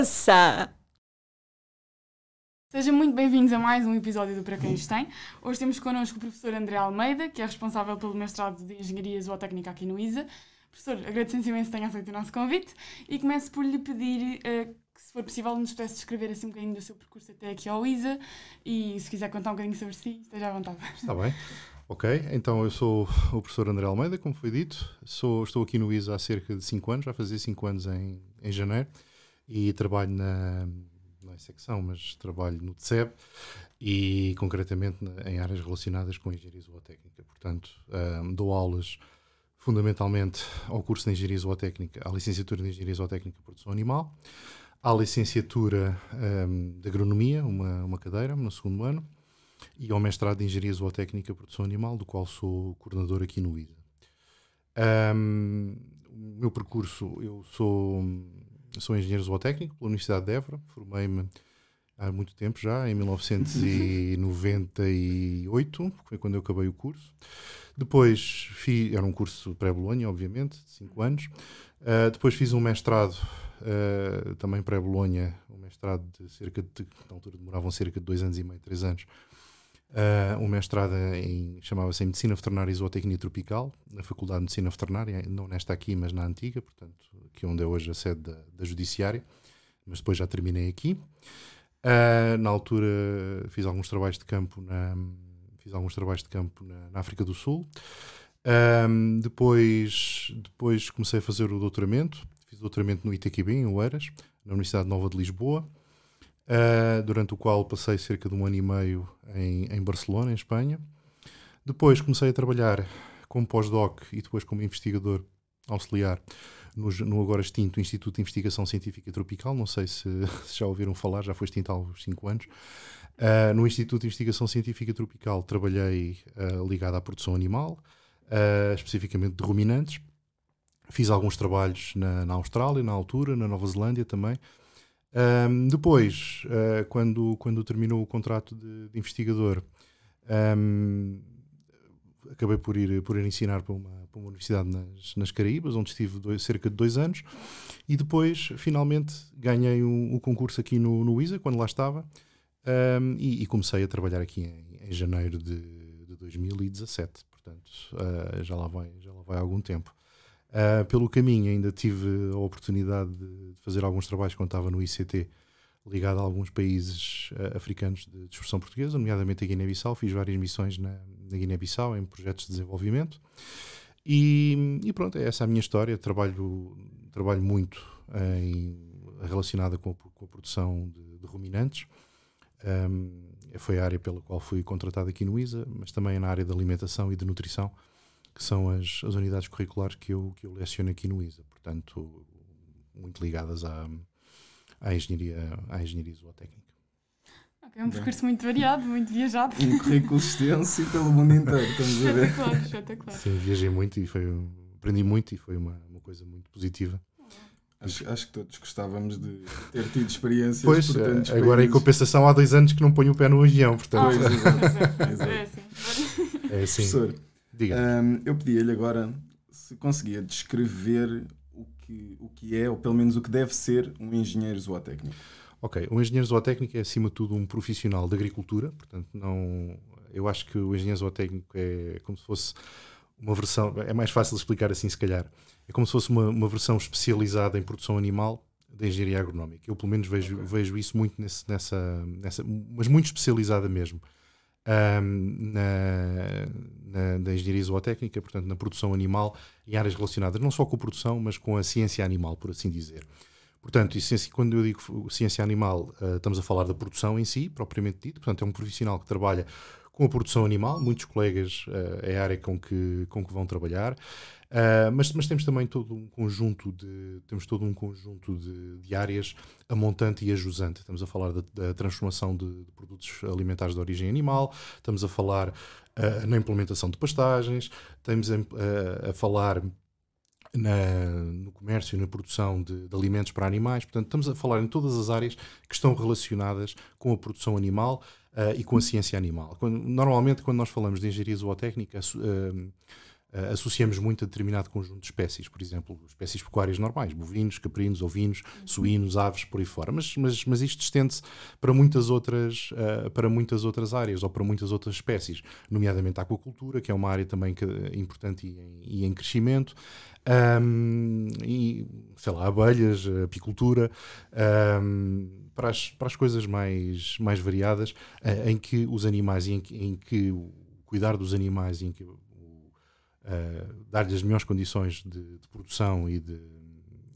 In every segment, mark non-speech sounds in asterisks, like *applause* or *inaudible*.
moça! Sejam muito bem-vindos a mais um episódio do Para Quem Tem. Hoje temos connosco o professor André Almeida, que é responsável pelo mestrado de Engenharia Zootécnica aqui no ISA. Professor, agradecemos imenso que tenha aceito o nosso convite e começo por lhe pedir uh, que, se for possível, nos pudesse descrever assim um bocadinho do seu percurso até aqui ao ISA e, se quiser contar um bocadinho sobre si, esteja à vontade. Está bem. Ok, então eu sou o professor André Almeida, como foi dito. Sou, estou aqui no ISA há cerca de 5 anos, já fazia 5 anos em, em janeiro, e trabalho na, não é secção, mas trabalho no TCEB e concretamente em áreas relacionadas com engenharia zootécnica. Portanto, um, dou aulas fundamentalmente ao curso de engenharia zootécnica, à licenciatura de engenharia zootécnica e produção animal, à licenciatura um, de agronomia, uma, uma cadeira no segundo ano, e ao mestrado de Engenharia Zootécnica e Produção Animal, do qual sou coordenador aqui no ISA. Um, o meu percurso, eu sou, sou engenheiro zootécnico pela Universidade de Évora, formei-me há muito tempo já, em 1998, foi quando eu acabei o curso. Depois fiz, era um curso pré-Bolonha, obviamente, de 5 anos. Uh, depois fiz um mestrado, uh, também pré-Bolonha, um mestrado de cerca de, na altura demoravam cerca de 2 anos e meio, 3 anos, uh, um mestrado em, chamava-se Medicina Veterinária e Zootecnia Tropical, na Faculdade de Medicina Veterinária, não nesta aqui, mas na antiga, portanto, aqui onde é hoje a sede da, da Judiciária, mas depois já terminei aqui. Uh, na altura fiz alguns trabalhos de campo na, fiz alguns trabalhos de campo na, na África do Sul. Um, depois, depois comecei a fazer o doutoramento, fiz doutoramento no ITQB, em Oeiras, na Universidade Nova de Lisboa uh, durante o qual passei cerca de um ano e meio em, em Barcelona, em Espanha. Depois comecei a trabalhar como pós-doc e depois como investigador auxiliar no, no, agora extinto Instituto de Investigação Científica Tropical. Não sei se, *laughs* se já ouviram falar, já foi extinto há uns 5 anos. Uh, no Instituto de Investigação Científica Tropical trabalhei uh, ligado à produção animal, uh, especificamente de ruminantes. Fiz alguns trabalhos na, na Austrália, na altura, na Nova Zelândia também, um, depois, uh, quando, quando terminou o contrato de, de investigador, um, acabei por ir, por ir ensinar para uma, para uma universidade nas, nas Caraíbas, onde estive dois, cerca de dois anos, e depois, finalmente, ganhei o um, um concurso aqui no, no ISA, quando lá estava, e, e, comecei a trabalhar aqui em, em janeiro de, de 2017. Portanto, uh, já, lá vai, já lá vai algum tempo. Uh, pelo caminho ainda tive a oportunidade de fazer alguns trabalhos quando estava no ICT, ligado a alguns países uh, africanos de, de expressão portuguesa, nomeadamente a Guiné-Bissau. Fiz várias missões na, na Guiné-Bissau em projetos de desenvolvimento. E, e, pronto, é essa a minha história. Trabalho, trabalho muito em, relacionada com com a produção de, de ruminantes. Um, foi a área pela qual fui contratado aqui no ISA, mas também na área da alimentação e de nutrição que são as, as unidades curriculares que eu, que eu leciono aqui no ISA, portanto, muito ligadas à, à, engenharia, à engenharia zootécnica. Okay, é um percurso muito variado, muito viajado. Um currículo extenso e pelo mundo inteiro, estamos a ver. Espetacular, espetacular. Sim, viajei muito e foi, aprendi muito e foi uma, uma coisa muito positiva. Acho, acho que todos gostávamos de ter tido experiências pois, por tantos agora países. em compensação há dois anos que não ponho o pé no avião, portanto... Ah, pois é, é, assim. é assim. Professor. Um, eu pedi-lhe agora se conseguia descrever o que, o que é, ou pelo menos o que deve ser, um engenheiro zootécnico. Ok, um engenheiro zootécnico é acima de tudo um profissional de agricultura, portanto, não, eu acho que o engenheiro zootécnico é como se fosse uma versão, é mais fácil de explicar assim, se calhar. É como se fosse uma, uma versão especializada em produção animal da engenharia agronómica. Eu, pelo menos, vejo, okay. vejo isso muito nesse, nessa, nessa, mas muito especializada mesmo um, na, na, na, engenharia zootécnica, portanto, na produção animal e áreas relacionadas não só com a produção, mas com a ciência animal, por assim dizer. Portanto, quando eu digo ciência animal, uh, estamos a falar da produção em si, propriamente dito. Portanto, é um profissional que trabalha com a produção animal, muitos colegas uh, é a área com que, com que vão trabalhar. Uh, mas, mas, temos também todo um conjunto de temos todo um conjunto de, de áreas a montante e a jusante. Estamos a falar da, da transformação de, de, produtos alimentares de origem animal, estamos a falar uh, na implementação de pastagens, estamos a, a, a falar na, no comércio e na produção de, de, alimentos para animais. Portanto, estamos a falar em todas as áreas que estão relacionadas com a produção animal uh, e com a ciência animal. Quando, normalmente, quando nós falamos de engenharia zootécnica, uh, uh, associamos muito a determinado conjunto de espécies, por exemplo, espécies pecuárias normais, bovinos, caprinos, ovinos, suínos, aves, por aí fora. Mas, mas, mas isto estende-se para muitas outras uh, para muitas outras áreas ou para muitas outras espécies, nomeadamente a aquacultura, que é uma área também que, importante e em, e em crescimento. Um, e, sei lá, abelhas, apicultura, um, para, as, para as coisas mais, mais variadas, uh, em que os animais, em que, em que o cuidar dos animais, em que uh, dar-lhes as melhores condições de, de, produção e de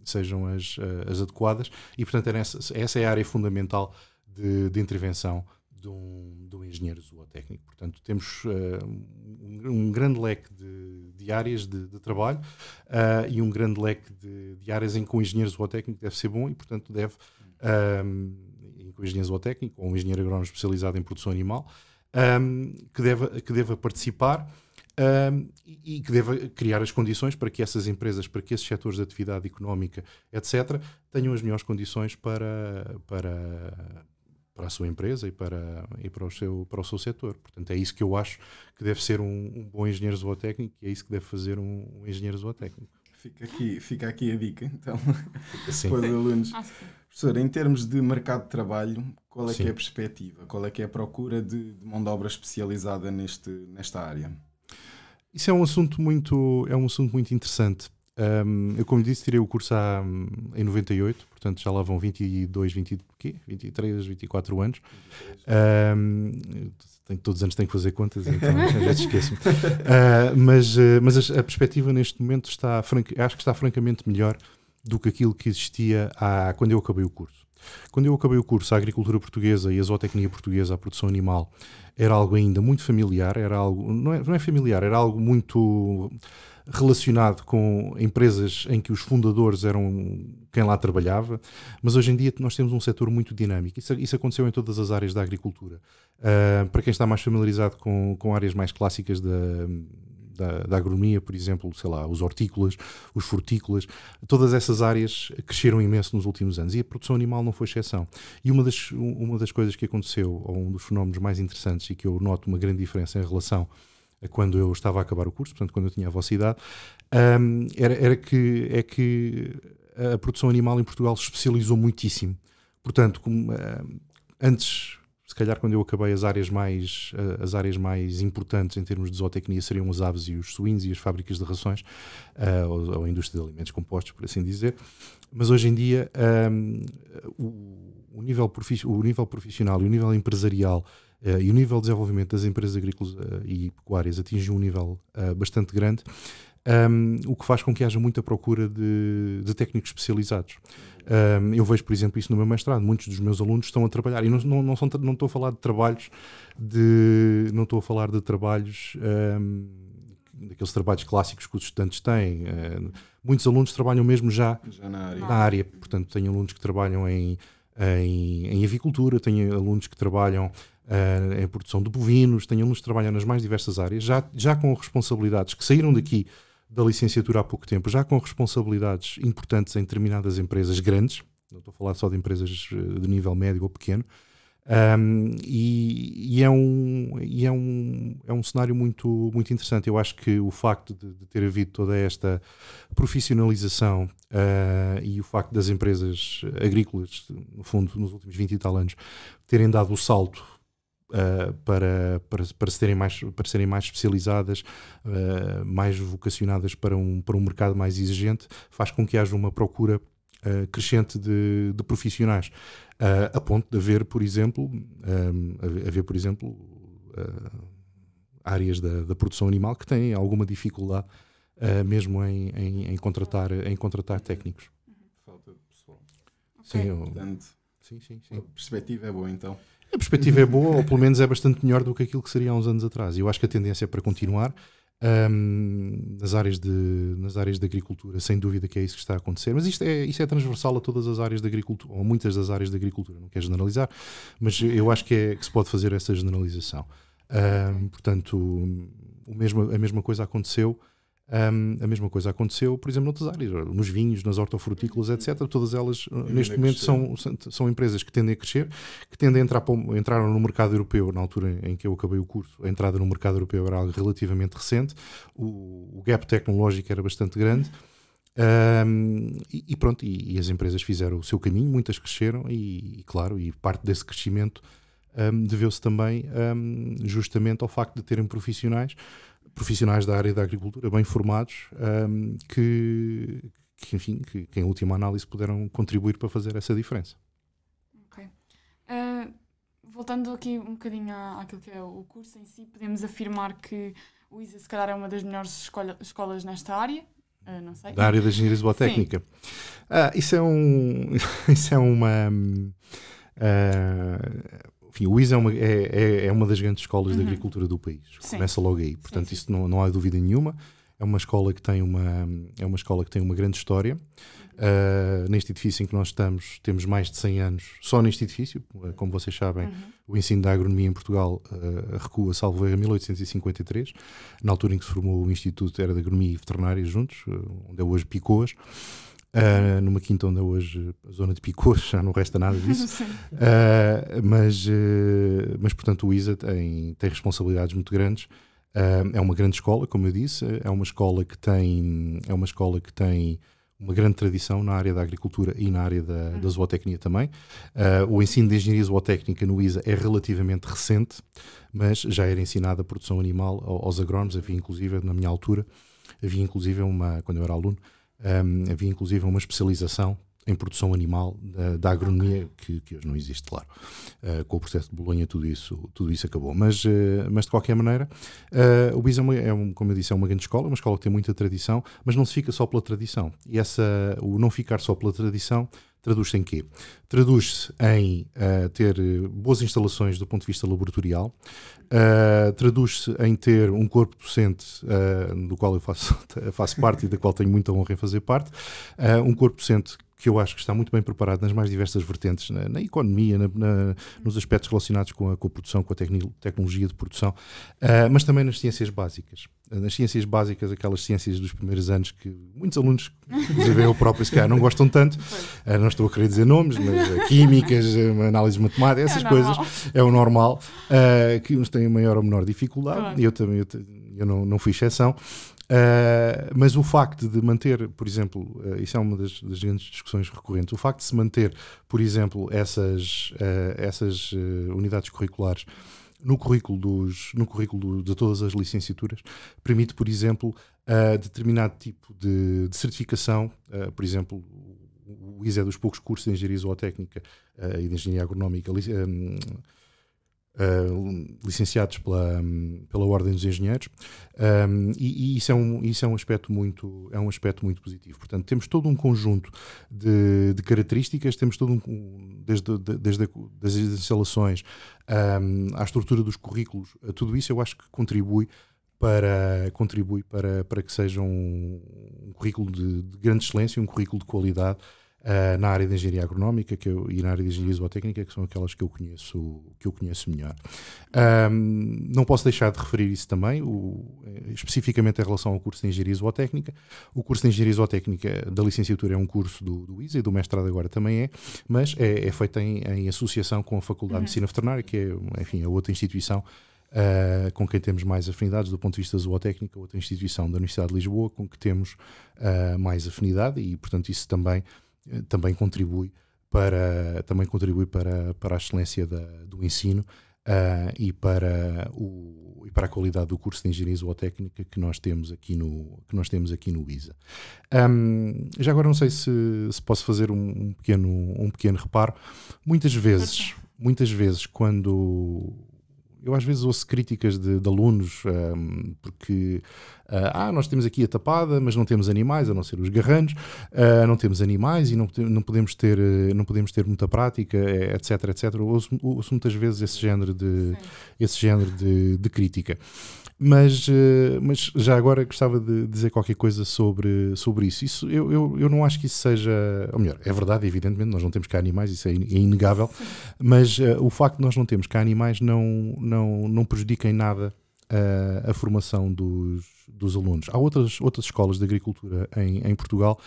sejam as, uh, as adequadas, e portanto essa, essa é a área fundamental de, de intervenção de um, de um, engenheiro zootécnico. Portanto, temos uh, um, um, grande leque de, de áreas de, de trabalho uh, e um grande leque de, áreas em que o engenheiro zootécnico deve ser bom e, portanto, deve, um, com o engenheiro zootécnico ou um engenheiro agrónomo especializado em produção animal, um, que, deva, que deva participar um, e, que deva criar as condições para que essas empresas, para que esses setores de atividade económica, etc., tenham as melhores condições para, para, para a sua empresa e para, e para, o, seu, para o seu setor. Portanto, é isso que eu acho que deve ser um, um bom engenheiro zootécnico e é isso que deve fazer um, um engenheiro zootécnico. Fica aqui, fica aqui a dica, então, Sim. para os alunos. Professor, em termos de mercado de trabalho, qual é, que é a perspectiva? Qual é que é a procura de, de mão de obra especializada neste, nesta área? Isso é um assunto muito, é um assunto muito interessante. Um, eu, como disse, tirei o curso há, em 98, portanto já lá vão 22, 20, quê? 23, 24 anos. Um, tenho, todos os anos tenho que fazer contas, então *laughs* já te esqueço. Uh, mas uh, mas a, a, perspectiva neste momento está, acho que está francamente melhor do que aquilo que existia há, quando eu acabei o curso. Quando eu acabei o curso, a agricultura portuguesa e a zootecnia portuguesa, a produção animal, era algo ainda muito familiar, era algo, não é, não é familiar, era algo muito relacionado com empresas em que os fundadores eram quem lá trabalhava, mas hoje em dia nós temos um setor muito dinâmico. Isso, isso aconteceu em todas as áreas da agricultura. Uh, para quem está mais familiarizado com, com áreas mais clássicas da, da, da, agronomia, por exemplo, sei lá, os hortícolas, os frutícolas, todas essas áreas cresceram imenso nos últimos anos e a produção animal não foi exceção. E uma das, uma das coisas que aconteceu, ou um dos fenómenos mais interessantes e que eu noto uma grande diferença em relação quando eu estava a acabar o curso, portanto, quando eu tinha a vossa idade, um, era, era que, é que a produção animal em Portugal se especializou muitíssimo. Portanto, como, uh, antes, se calhar quando eu acabei as áreas mais uh, as áreas mais importantes em termos de zootecnia seriam as aves e os suínos e as fábricas de rações uh, ou, ou, a indústria de alimentos compostos, por assim dizer. Mas hoje em dia um, o, o, nível o nível profissional e o nível empresarial Uh, e o nível de desenvolvimento das empresas agrícolas uh, e pecuárias atinge um nível uh, bastante grande, um, o que faz com que haja muita procura de, de técnicos especializados. Um, eu vejo, por exemplo, isso no meu mestrado. Muitos dos meus alunos estão a trabalhar, e não, não, não, são, não estou a falar de trabalhos de. Não estou a falar de trabalhos. Um, daqueles trabalhos clássicos que os estudantes têm. muitos alunos trabalham mesmo já, já na, área. na área. Portanto, tenho alunos que trabalham em, em, em avicultura, tenho alunos que trabalham uh, em produção de bovinos, tenho alunos que trabalham nas mais diversas áreas, já, já com responsabilidades que saíram daqui da licenciatura há pouco tempo, já com responsabilidades importantes em determinadas empresas grandes, não estou a falar só de empresas eh, de nível médio ou pequeno, um, e, e, é, um, e é, um, é um cenário muito, muito interessante. Eu acho que o facto de, de ter havido toda esta profissionalização uh, e o facto das empresas agrícolas, no fundo, nos últimos 20 e tal anos, terem dado o salto Uh, para, para, para, serem mais, para serem mais especializadas, uh, mais vocacionadas para um, para um mercado mais exigente, faz com que haja uma procura uh, crescente de, de profissionais, a ponto de haver, por exemplo, um, haver, por exemplo áreas da, da, produção animal que têm alguma dificuldade mesmo em, em, em, contratar, em contratar técnicos. Falta de pessoal. Okay. Sim, eu... Portanto, sim, sim, sim. A perspectiva é boa então. A perspectiva é boa, ou pelo menos é bastante melhor do que aquilo que seria há uns anos atrás. Eu acho que a tendência é para continuar. Um, nas, áreas de, nas áreas de agricultura, sem dúvida que é isso que está a acontecer, mas isto é, isto é transversal a todas as áreas de agricultura, ou muitas das áreas de agricultura, não quero generalizar, mas eu acho que, é, que se pode fazer essa generalização. Um, portanto, o mesmo, a mesma coisa aconteceu Um, a mesma coisa aconteceu, por exemplo, noutras áreas, nos vinhos, nas hortofrutícolas, etc. Todas elas, neste momento, são, são empresas que tendem a crescer, que tendem a entrar entraram no mercado europeu na altura em que eu acabei o curso. A entrada no mercado europeu era algo relativamente recente, o, o gap tecnológico era bastante grande. Um, e, e, pronto, e, e, as empresas fizeram o seu caminho, muitas cresceram, e, e claro, e parte desse crescimento um, deveu-se também justamente ao facto de terem profissionais profissionais da área da agricultura bem formados um, que, que, enfim, que, que, em última análise puderam contribuir para fazer essa diferença. Ok. Uh, voltando aqui um bocadinho à, àquilo que é o curso em si, podemos afirmar que o ISA se calhar é uma das melhores escola, escolas nesta área, não sei. Da área da engenharia zootécnica. Ah, isso é um... *laughs* isso é uma... Uh, enfim, o ISA é uma, é, é, é uma das grandes escolas uhum. de agricultura do país. Sim. Começa logo aí. Portanto, sim, sim. isso não, não há dúvida nenhuma. É uma escola que tem uma, é uma, escola que tem uma grande história. Uh, neste edifício em que nós estamos, temos mais de 100 anos só neste edifício. Como vocês sabem, uhum. o ensino da agronomia em Portugal uh, recua, salvo em 1853. Na altura em que se formou o Instituto era de Agronomia e Veterinária juntos, uh, onde é hoje Picoas. Uh, numa quinta onde hoje a zona de Picos, já não resta nada disso. *laughs* uh, mas, uh, mas, portanto, o ISA tem, tem responsabilidades muito grandes. é uma grande escola, como eu disse, é uma escola que tem, é uma escola que tem uma grande tradição na área da agricultura e na área da, da zootecnia também. o ensino de engenharia zootécnica no ISA é relativamente recente, mas já era ensinada a produção animal aos agrónomos. Havia, inclusive, na minha altura, havia inclusive uma, quando eu era aluno, um, havia inclusive uma especialização em produção animal da, da agronomia, que, que, hoje não existe, claro. Uh, com o processo de Bolonha tudo isso, tudo isso acabou. Mas, uh, mas de qualquer maneira, uh, o BIS é, uma, é um, como eu disse, é uma grande escola, uma escola que tem muita tradição, mas não se fica só pela tradição. E essa, o não ficar só pela tradição traduz-se em quê? Traduz-se em uh, ter boas instalações do ponto de vista laboratorial, uh, traduz-se em ter um corpo docente uh, do qual eu faço, *laughs* faço parte e da qual tenho muita honra em fazer parte, um corpo docente que eu acho que está muito bem preparado nas mais diversas vertentes, na, na economia, na, na, nos aspectos relacionados com a, com a produção, com a tecnologia de produção, uh, mas também nas ciências básicas. Nas ciências básicas, aquelas ciências dos primeiros anos que muitos alunos, inclusive eu próprio, se calhar, não gostam tanto, uh, não estou a querer dizer nomes, mas uh, químicas, análises matemáticas, essas é coisas, é o normal, que uns têm maior ou menor dificuldade, e eu também eu, eu não, não fui exceção. Uh, mas o facto de manter, por exemplo, uh, isso é uma das, das, grandes discussões recorrentes, o facto de se manter, por exemplo, essas, uh, essas unidades curriculares no currículo, dos, no currículo de todas as licenciaturas permite, por exemplo, determinado tipo de, de certificação, por exemplo, o ISE é dos poucos cursos de engenharia zootécnica e de engenharia agronómica Uh, licenciados pela, um, pela Ordem dos Engenheiros. Um, e, e, isso, é um, isso é um aspecto muito é um aspecto muito positivo. Portanto temos todo um conjunto de, de características temos todo um desde, desde das instalações à estrutura dos currículos tudo isso eu acho que contribui para contribui para, para que seja um, um currículo de, de grande excelência um currículo de qualidade uh, na área de engenharia agronómica que eu, e na área de engenharia zootécnica, que são aquelas que eu conheço, que eu conheço melhor. Um, não posso deixar de referir isso também, o, especificamente em relação ao curso de engenharia zootécnica. O curso de engenharia zootécnica da licenciatura é um curso do, do ISA e do mestrado agora também é, mas é, é feito em, em, associação com a Faculdade uhum. de Medicina Veterinária, que é, enfim, a outra instituição Uh, com quem temos mais afinidades do ponto de vista zootécnico, outra instituição da Universidade de Lisboa com que temos uh, mais afinidade e, portanto, isso também eh, também contribui para, também contribui para, para a excelência da, do ensino uh, e, para o, e para a qualidade do curso de Engenharia Zootécnica que nós temos aqui no, que nós temos aqui no ISA. Um, já agora não sei se, se posso fazer um, um, pequeno, um pequeno reparo. Muitas vezes, muitas vezes quando eu às vezes ouço críticas de, de alunos um, porque uh, ah, nós temos aqui a tapada, mas não temos animais, a não ser os garranos, uh, não temos animais e não, não, podemos ter, não podemos ter muita prática, etc, etc. Ouço, ouço muitas vezes esse género de, esse género de, de crítica. Mas, uh, mas já agora gostava de dizer qualquer coisa sobre, sobre isso. isso eu, eu, eu não acho que isso seja. Ou melhor, é verdade, evidentemente, nós não temos cá animais, isso é, é inegável, mas uh, o facto de nós não termos cá animais não, não, não prejudica em nada a, a formação dos, dos alunos. Há outras, outras escolas de agricultura em, em Portugal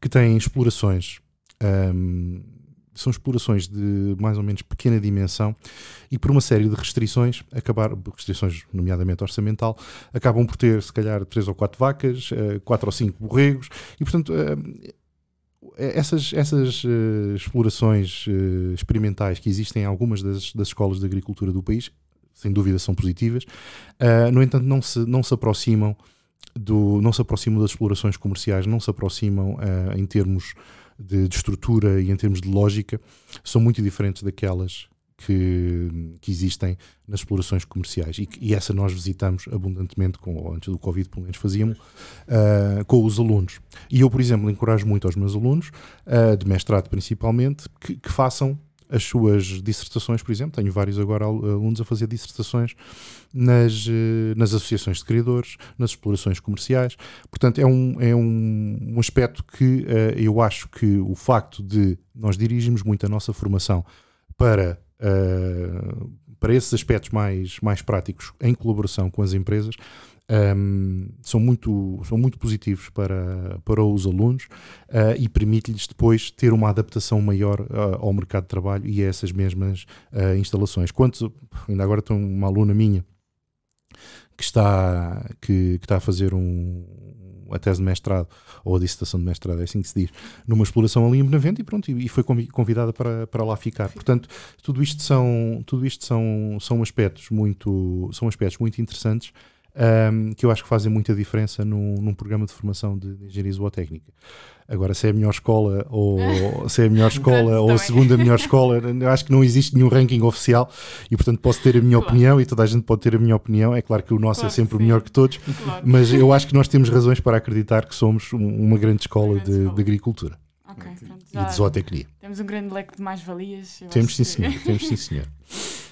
que têm explorações. Um, são explorações de mais ou menos pequena dimensão e por uma série de restrições, acabar, restrições nomeadamente orçamental, acabam por ter se calhar três ou quatro vacas, uh, quatro ou cinco borregos e portanto uh, essas, essas uh, explorações experimentais que existem em algumas das, das escolas de agricultura do país sem dúvida são positivas, no entanto não se, não se aproximam do, não se aproximam das explorações comerciais, não se aproximam em termos de, de, estrutura e em termos de lógica, são muito diferentes daquelas que, que existem nas explorações comerciais e, e, essa nós visitamos abundantemente, com, antes do Covid pelo menos fazíamos, uh, com os alunos. E eu, por exemplo, encorajo muito aos meus alunos, uh, de mestrado principalmente, que, que façam as suas dissertações, por exemplo. Tenho vários agora alunos a fazer dissertações nas, eh, nas associações de criadores, nas explorações comerciais. Portanto, é um, é um, um aspecto que uh, eu acho que o facto de nós dirigirmos muito a nossa formação para. Uh, para esses aspectos mais, mais práticos em colaboração com as empresas um, são, muito, são muito positivos para, para os alunos uh, e permite-lhes depois ter uma adaptação maior uh, ao mercado de trabalho e a essas mesmas uh, instalações. Quantos, ainda agora tem uma aluna minha que está, que, que está a fazer um, a tese de mestrado ou a dissertação de mestrado, é assim que se diz, numa exploração ali em Benavente e pronto, e, foi convidada para, para lá ficar. Portanto, tudo isto são, tudo isto são, são aspectos muito, são aspectos muito interessantes um, que eu acho que fazem muita diferença num, num programa de formação de, de engenharia zootécnica. Agora, se é a melhor escola ou *laughs* se é a melhor escola ou a segunda melhor escola, *laughs* eu acho que não existe nenhum ranking oficial e, portanto, posso ter a minha claro. opinião e toda a gente pode ter a minha opinião. É claro que o nosso é claro é sempre o melhor que todos, claro. mas eu acho que nós temos razões para acreditar que somos uma grande escola, grande de, escola. de, agricultura. Okay, e de zootecnia. Temos um grande leque de mais-valias. Temos sim, senhor. Temos sim, senhor. *laughs*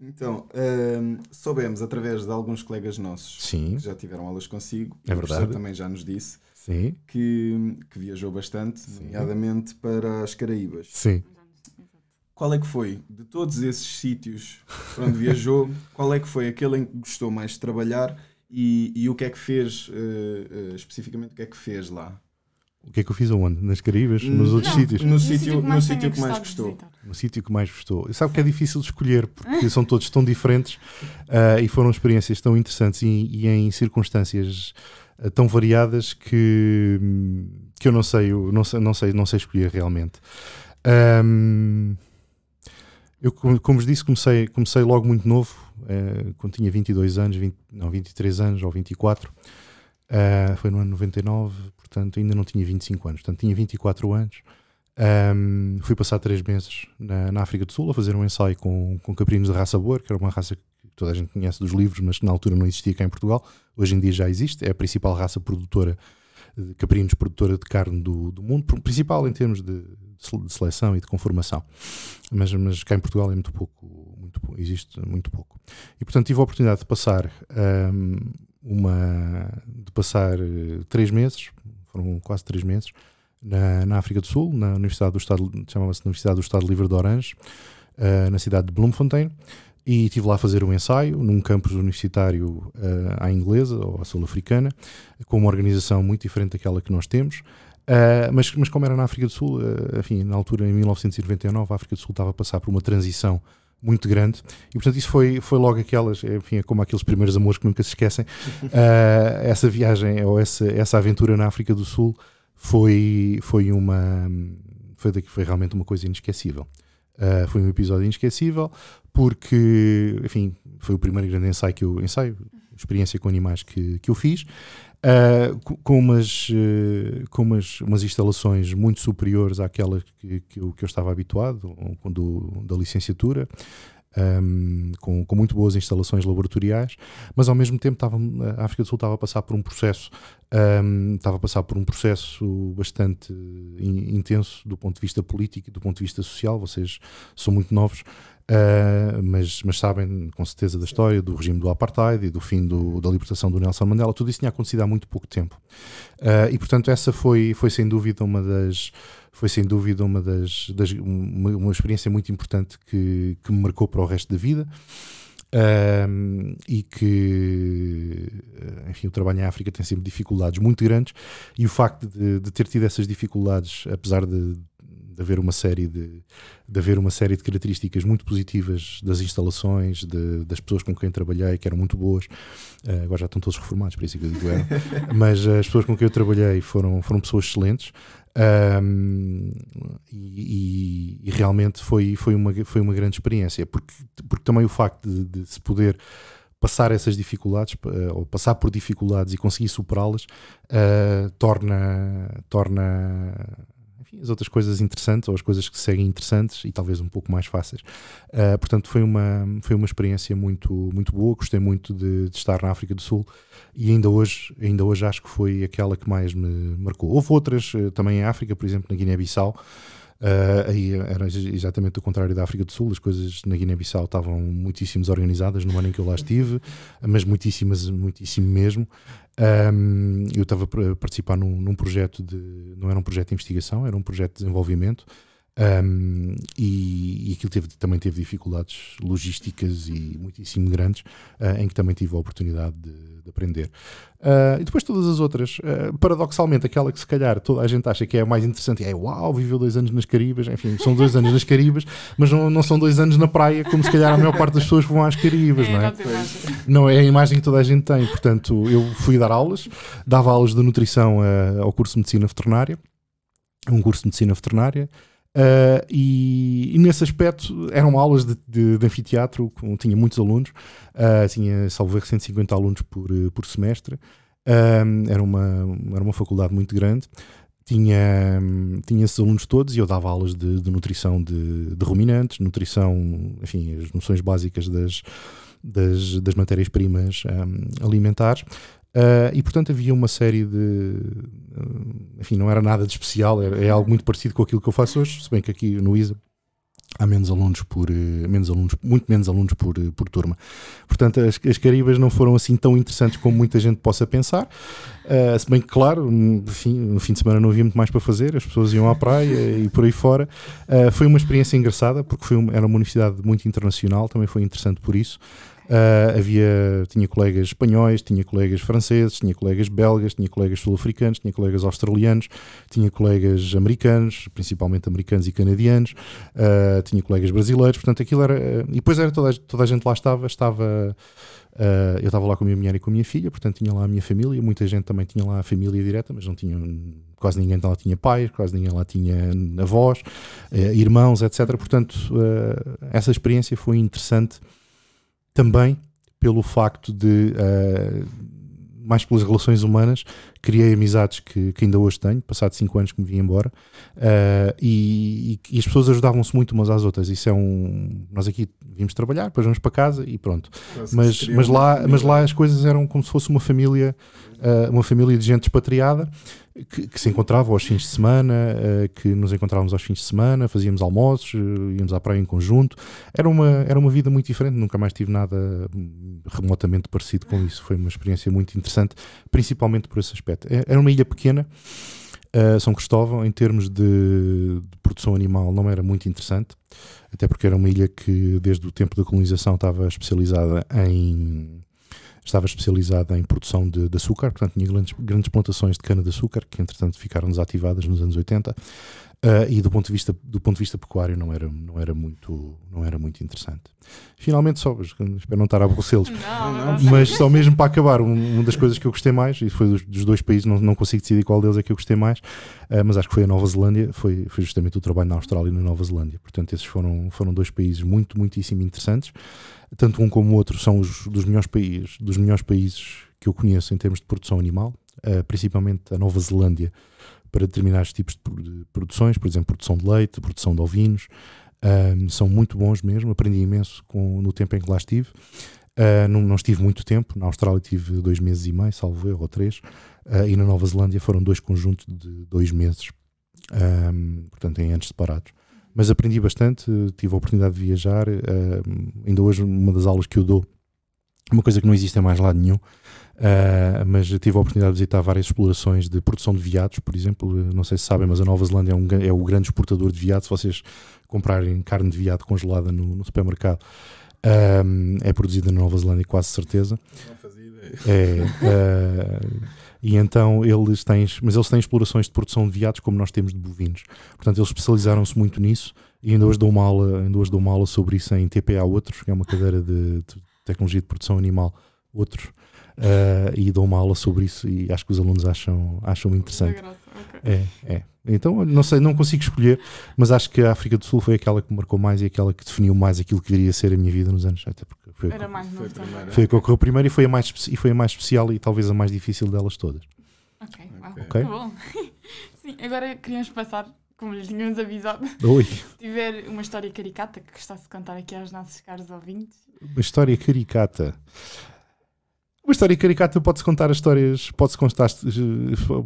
Então, uh, soubemos através de alguns colegas nossos Sim. que já tiveram aulas consigo, é verdade. também já nos disse Sim. Que, que viajou bastante, Sim. nomeadamente para as Caraíbas. Sim. Qual é que foi, de todos esses sítios para onde viajou, *laughs* qual é que foi aquele em que gostou mais de trabalhar e, e o que é que fez, uh, uh, especificamente o que é que fez lá? O que é que eu fiz aonde? Nas Caraíbas? Nos outros não, sítios? No, sítio, no sítio que mais gostou. No sítio que mais gostou. Sabe que é difícil de escolher, porque são todos tão diferentes uh, e foram experiências tão interessantes e, e em circunstâncias uh, tão variadas que, que eu não sei, eu não sei, não sei, não sei escolher realmente. Um, eu, como vos disse, comecei, comecei logo muito novo, uh, quando tinha 22 anos, 20, não, 23 anos ou 24. Uh, foi no ano 99, portanto ainda não tinha 25 anos, portanto tinha 24 anos. Um, fui passar três meses na, na, África do Sul a fazer um ensaio com, com caprinos de raça boa, que era uma raça que toda a gente conhece dos livros, mas que na altura não existia cá em Portugal. Hoje em dia já existe, é a principal raça produtora de caprinos, produtora de carne do, do mundo, principal em termos de, de seleção e de conformação. Mas, mas cá em Portugal é muito pouco, muito, existe muito pouco. E portanto tive a oportunidade de passar um, uma de passar uh, três meses, foram quase três meses, na, na África do Sul, na Universidade do Estado, chamava-se Universidade do Estado Livre de Orange, uh, na cidade de Bloemfontein, e estive lá a fazer um ensaio num campus universitário uh, à inglesa ou à sul-africana, com uma organização muito diferente daquela que nós temos. Uh, mas, mas como era na África do Sul, uh, enfim, na altura, em 1999, a África do Sul estava a passar por uma transição muito grande. E portanto isso foi, foi logo aquelas, enfim, é como aqueles primeiros amores que nunca se esquecem. Uh, *laughs* essa viagem ou essa, essa aventura na África do Sul foi, foi uma foi, daqui, foi realmente uma coisa inesquecível. Uh, foi um episódio inesquecível porque, enfim, foi o primeiro grande ensaio que eu ensaio, experiência com animais que, que eu fiz Uh, com, umas, uh, com umas, umas instalações muito superiores àquelas que, que, eu, que eu estava habituado do, da licenciatura, um, com, com muito boas instalações laboratoriais, mas ao mesmo tempo estava, a África do Sul estava a passar por um processo, um, estava a passar por um processo bastante in, intenso do ponto de vista político e do ponto de vista social. Vocês são muito novos, Uh, mas, mas, sabem com certeza da história do regime do apartheid e do fim do, da libertação do Nelson Mandela. Tudo isso tinha acontecido há muito pouco tempo. Uh, e portanto, essa foi, foi sem dúvida uma das. Foi sem dúvida uma das, das uma, uma, experiência muito importante que, que me marcou para o resto da vida. um, e que, enfim, o trabalho em África tem sempre dificuldades muito grandes e o facto de, de ter tido essas dificuldades, apesar de, de haver uma série de, de haver uma série de características muito positivas das instalações, de, das pessoas com quem trabalhei, que eram muito boas. Uh, agora já estão todos reformados, por isso que eu digo era. *laughs* Mas as pessoas com quem eu trabalhei foram, foram pessoas excelentes. Um, e, e, realmente foi, foi, uma, foi uma grande experiência, porque, porque também o facto de, de se poder passar essas dificuldades uh, ou passar por dificuldades e conseguir superá-las uh, torna, torna enfim, as outras coisas interessantes ou as coisas que seguem interessantes e talvez um pouco mais fáceis. Uh, portanto, foi uma, foi uma experiência muito, muito boa, gostei muito de, de, estar na África do Sul e ainda hoje, ainda hoje acho que foi aquela que mais me marcou. Houve outras uh, também em África, por exemplo, na Guiné-Bissau. Uh, aí era exatamente o contrário da África do Sul, as coisas na Guiné-Bissau estavam muitíssimo desorganizadas no ano em que eu lá estive, mas muitíssimas, muitíssimo mesmo. Um, eu estava a participar num, num, projeto de. não era um projeto de investigação, era um projeto de desenvolvimento. Um, e, e aquilo teve, também teve dificuldades logísticas e muitíssimo grandes, uh, em que também tive a oportunidade de, de aprender. Uh, e depois todas as outras, uh, paradoxalmente, aquela que se calhar toda a gente acha que é a mais interessante é uau, viveu dois anos nas Caribas, enfim, são dois anos nas Caribas, mas não, não são dois anos na praia, como se calhar a maior parte das pessoas vão às Caribas, é, não é? Não é a imagem que toda a gente tem. Portanto, eu fui dar aulas, dava aulas de nutrição ao curso de medicina veterinária, um curso de medicina veterinária. Uh, e, e, nesse aspecto eram aulas de, de, de anfiteatro, com, tinha muitos alunos, uh, tinha salvo erro 150 alunos por, por semestre, uh, era, uma, era uma faculdade muito grande, tinha, tinha esses alunos todos e eu dava aulas de, de nutrição de, de, ruminantes, nutrição, enfim, as noções básicas das, das, das matérias-primas um, alimentares. Uh, e portanto havia uma série de. Uh, enfim, não era nada de especial, é, é, algo muito parecido com aquilo que eu faço hoje, se bem que aqui no ISA há menos alunos por. Uh, menos alunos, muito menos alunos por, por turma. Portanto, as, as Caribas não foram assim tão interessantes como muita gente possa pensar. se bem que, claro, no fim de semana não havia muito mais para fazer, as pessoas iam à praia e por aí fora. foi uma experiência engraçada, porque foi uma, era uma universidade muito internacional, também foi interessante por isso. Uh, havia, tinha colegas espanhóis, tinha colegas franceses, tinha colegas belgas, tinha colegas sul-africanos, tinha colegas australianos, tinha colegas americanos, principalmente americanos e canadianos, uh, tinha colegas brasileiros, portanto aquilo era. Uh, e depois era toda, toda a gente lá estava, estava. eu estava lá com a minha mulher e com a minha filha, portanto tinha lá a minha família, muita gente também tinha lá a família direta, mas não tinha, quase ninguém lá tinha pais, quase ninguém lá tinha avós, irmãos, etc. Portanto, essa experiência foi interessante também pelo facto de, uh, mais pelas relações humanas, criei amizades que, que ainda hoje tenho, passado 5 anos que me vim embora, uh, e, e, as pessoas ajudavam-se muito umas às outras. Isso é um. Nós aqui vimos trabalhar, depois vamos para casa e pronto. Mas, mas, lá, mas lá as coisas eram como se fosse uma família, uh, uma família de gente expatriada que, que, se encontrava aos fins de semana, uh, que nos encontrávamos aos fins de semana, fazíamos almoços, íamos à praia em conjunto. Era uma, era uma vida muito diferente, nunca mais tive nada remotamente parecido com isso. Foi uma experiência muito interessante, principalmente por esse aspecto. É, era uma ilha pequena. Uh, São Cristóvão, em termos de, de, produção animal, não era muito interessante, até porque era uma ilha que, desde o tempo da colonização, estava especializada em estava especializada em produção de, de açúcar, portanto tinha grandes, grandes plantações de cana-de-açúcar, que entretanto ficaram desativadas nos anos 80, uh, e do ponto, de vista, do ponto de vista pecuário não era, não era, muito, não era muito interessante. Finalmente, só, espero não estar a aborrecê-los, mas só mesmo para acabar, um, uma das coisas que eu gostei mais, e foi dos, dos, dois países, não, não consigo decidir qual deles é que eu gostei mais, uh, mas acho que foi a Nova Zelândia, foi, foi justamente o trabalho na Austrália e na Nova Zelândia. Portanto, esses foram, foram dois países muito, muitíssimo interessantes tanto um como o outro são os dos melhores países, dos melhores países que eu conheço em termos de produção animal, uh, principalmente a Nova Zelândia, para determinados tipos de produções, por exemplo, produção de leite, produção de ovinos, uh, são muito bons mesmo, aprendi imenso com, no tempo em que lá estive. Uh, não, não, estive muito tempo, na Austrália tive dois meses e meio, salvo erro, ou três, e na Nova Zelândia foram dois conjuntos de dois meses, portanto em anos separados mas aprendi bastante, tive a oportunidade de viajar. Uh, ainda hoje, uma das aulas que eu dou, uma coisa que não existe em mais lado nenhum, uh, mas tive a oportunidade de visitar várias explorações de produção de veados, por exemplo. Não sei se sabem, mas a Nova Zelândia é, um, é o grande exportador de veado. Se vocês comprarem carne de veado congelada no, no supermercado, Um, é produzida na Nova Zelândia, quase certeza. Não fazia ideia. É, uh, e então eles têm, mas eles têm explorações de produção de veados como nós temos de bovinos. Portanto, eles especializaram-se muito nisso e ainda hoje dou uma aula, ainda hoje dou uma aula sobre isso em TPA Outros, que é uma cadeira de, de tecnologia de produção animal, outros. Uh, e dou uma aula sobre isso e acho que os alunos acham, acham interessante. É, é. Então, não sei, não consigo escolher, mas acho que a África do Sul foi aquela que me marcou mais e aquela que definiu mais aquilo que deveria ser a minha vida nos anos. Até porque foi, Era mais foi, foi a que ocorreu primeiro e foi, a mais, e foi a mais especial e talvez a mais difícil delas todas. Ok, ok. okay? Tá bom. *laughs* Sim, agora queríamos passar, como lhes tínhamos avisado, Oi. se *laughs* tiver uma história caricata que gostasse de contar aqui aos nossos caros ouvintes. Uma história caricata. Uma história caricata pode-se contar histórias, pode-se contar,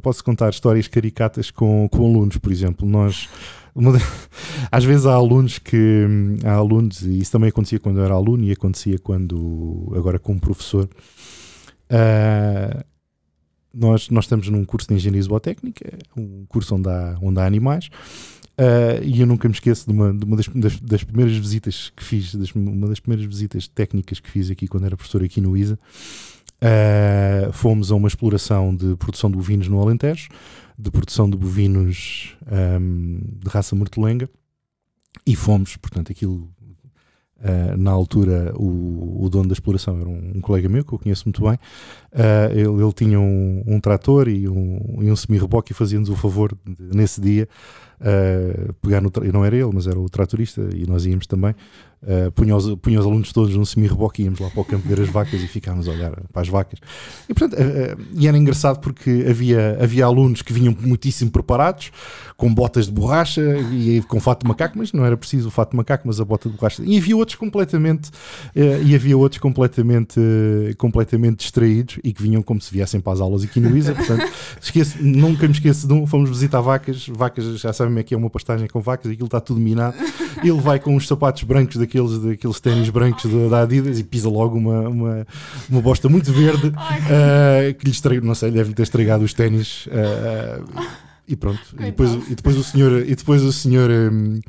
pode contar histórias caricatas com, com alunos, por exemplo. Nós *laughs* às vezes há alunos que há alunos, e isso também acontecia quando eu era aluno e acontecia quando agora como professor. Uh, nós, nós estamos num curso de engenharia zootécnica, um curso onde há, onde há animais. Uh, e eu nunca me esqueço de uma, de uma das, das, das, primeiras visitas que fiz, das, uma das primeiras visitas técnicas que fiz aqui quando era professor aqui no ISA. Uh, fomos a uma exploração de produção de bovinos no Alentejo, de produção de bovinos um, de raça mortelenga, e fomos, portanto, aquilo Uh, na altura, o, o, dono da exploração era um, um, colega meu que eu conheço muito bem. Uh, ele, ele, tinha um, um, trator e um, e um semi-reboque e fazia-nos o favor, de, nesse dia, uh, pegar no. Não era ele, mas era o tratorista e nós íamos também. Uh, punha, os, punha os alunos todos num semi-reboque e íamos lá para o campo ver as vacas e ficávamos a olhar para as vacas. E, portanto, uh, e era engraçado porque havia, havia alunos que vinham muitíssimo preparados, com botas de borracha e com fato de macaco, mas não era preciso o fato de macaco, mas a bota de borracha. E havia outros completamente, e havia outros completamente, completamente distraídos e que vinham como se viessem para as aulas aqui no ISA. Portanto, esqueço, nunca me esqueço de um, fomos visitar vacas, vacas, já sabem aqui é uma pastagem com vacas, aquilo está tudo minado. Ele vai com uns sapatos brancos daqueles, daqueles ténis brancos da Adidas e pisa logo uma, uma, uma bosta muito verde uh, que lhe estragou, não sei, deve-lhe ter estragado os ténis. Uh, e pronto, e depois, e depois o senhor, e depois o senhor um,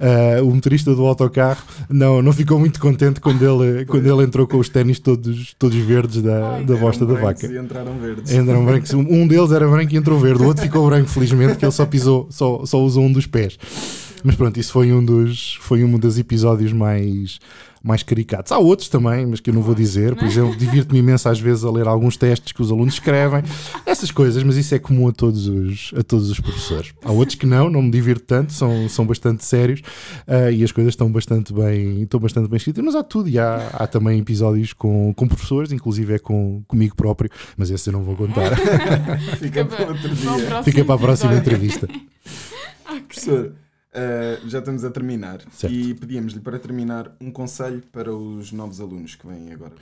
uh, o motorista do autocarro não, não ficou muito contente quando ele, quando ele entrou com os ténis todos, todos verdes da, Ai, da bosta da vaca. E entraram verdes. Entraram brancos. Um deles era branco e entrou verde, o outro ficou branco, felizmente, que ele só pisou, só, só usou um dos pés. Mas pronto, isso foi um dos, foi um dos episódios mais, mais caricatos. Há outros também, mas que eu não vou dizer. Por exemplo, divirto-me imenso às vezes a ler alguns testes que os alunos escrevem, essas coisas, mas isso é comum a todos os, a todos os professores. Há outros que não, não me divirto tanto, são, são bastante sérios uh, e as coisas estão bastante bem, estão bastante bem escritas, mas há tudo e há, há também episódios com, com professores, inclusive é com, comigo próprio, mas esse eu não vou contar. Fica para outro dia. Fica para a próxima entrevista. *laughs* okay. Professor. Uh, já estamos a terminar certo. e pedíamos-lhe para terminar um conselho para os novos alunos que vêm agora.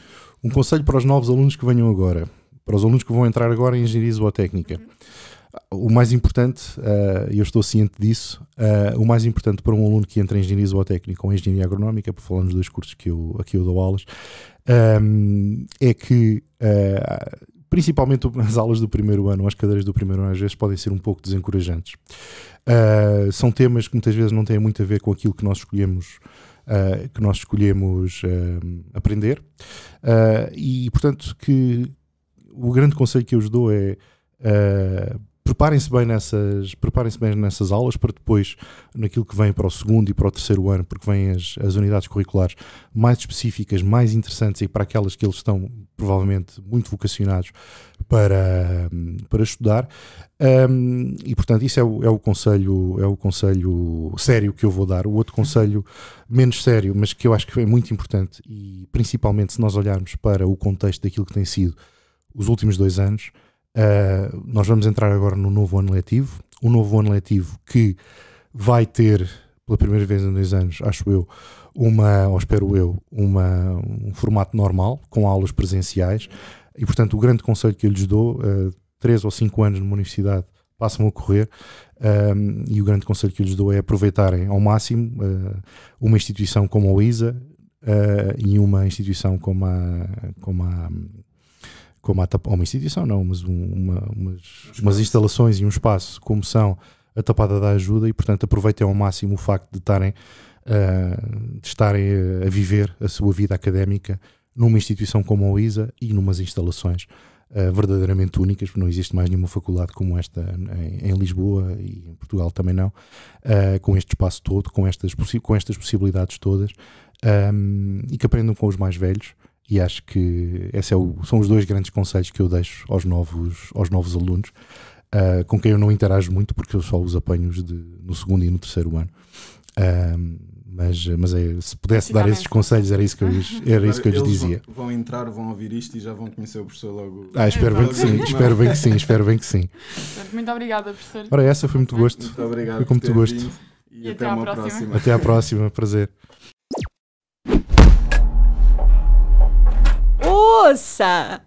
Um conselho para os novos alunos que venham agora, para os alunos que vão entrar agora em engenharia zootécnica. O mais importante, uh, eu estou ciente disso, uh, o mais importante para um aluno que entra em engenharia zootécnica ou em engenharia agronómica, por falar nos dois cursos que eu, aqui eu dou aulas, um, é que principalmente as aulas do primeiro ano, as cadeiras do primeiro ano, às vezes podem ser um pouco desencorajantes. Uh, são temas que muitas vezes não têm muito a ver com aquilo que nós escolhemos. Uh, que nós escolhemos uh, aprender e portanto que o grande conselho que eu vos dou é preparem-se bem nessas preparem-se bem nessas aulas para depois naquilo que vem para o segundo e para o terceiro ano porque vêm as, as unidades curriculares mais específicas mais interessantes e para aquelas que eles estão provavelmente muito vocacionados para para estudar. Um, e portanto isso é o, é o conselho é o conselho sério que eu vou dar. O outro conselho menos sério mas que eu acho que é muito importante e principalmente se nós olharmos para o contexto daquilo que tem sido os últimos dois anos Uh, nós vamos entrar agora no novo ano letivo, um novo ano letivo que vai ter, pela primeira vez em dois anos, acho eu, uma, ou espero eu, uma, um formato normal, com aulas presenciais, e portanto o grande conselho que eu lhes dou, uh, três ou cinco anos numa universidade passam a correr, um, e o grande conselho que eu lhes dou é aproveitarem ao máximo uh, uma instituição como a ISA e uma instituição como a, como a como a, uma instituição, não, mas um, uma, umas, umas, instalações e um espaço como são a Tapada da Ajuda e, portanto, aproveitem ao máximo o facto de estarem uh, de estarem a, viver a sua vida académica numa instituição como a UISA e numas instalações uh, verdadeiramente únicas, porque não existe mais nenhuma faculdade como esta em, em Lisboa e em Portugal também não, uh, com este espaço todo, com estas, com estas possibilidades todas, um, e que aprendam com os mais velhos. E acho que esses é são os dois grandes conselhos que eu deixo aos novos, aos novos alunos, uh, com quem eu não interajo muito, porque eu só os apanho de, no segundo e no terceiro ano. Um, mas, mas é, se pudesse dar esses conselhos, era isso que eu lhes, era isso que eu lhes dizia. Vão, vão, entrar, vão ouvir isto e já vão conhecer o professor logo. Ah, espero bem que sim, espero bem que sim, espero bem que sim. Muito obrigada, professor. Ora, essa foi muito gosto. Muito obrigado. Foi com muito gosto. E, e, até, até uma próxima. próxima. Até à próxima, prazer. Ouça!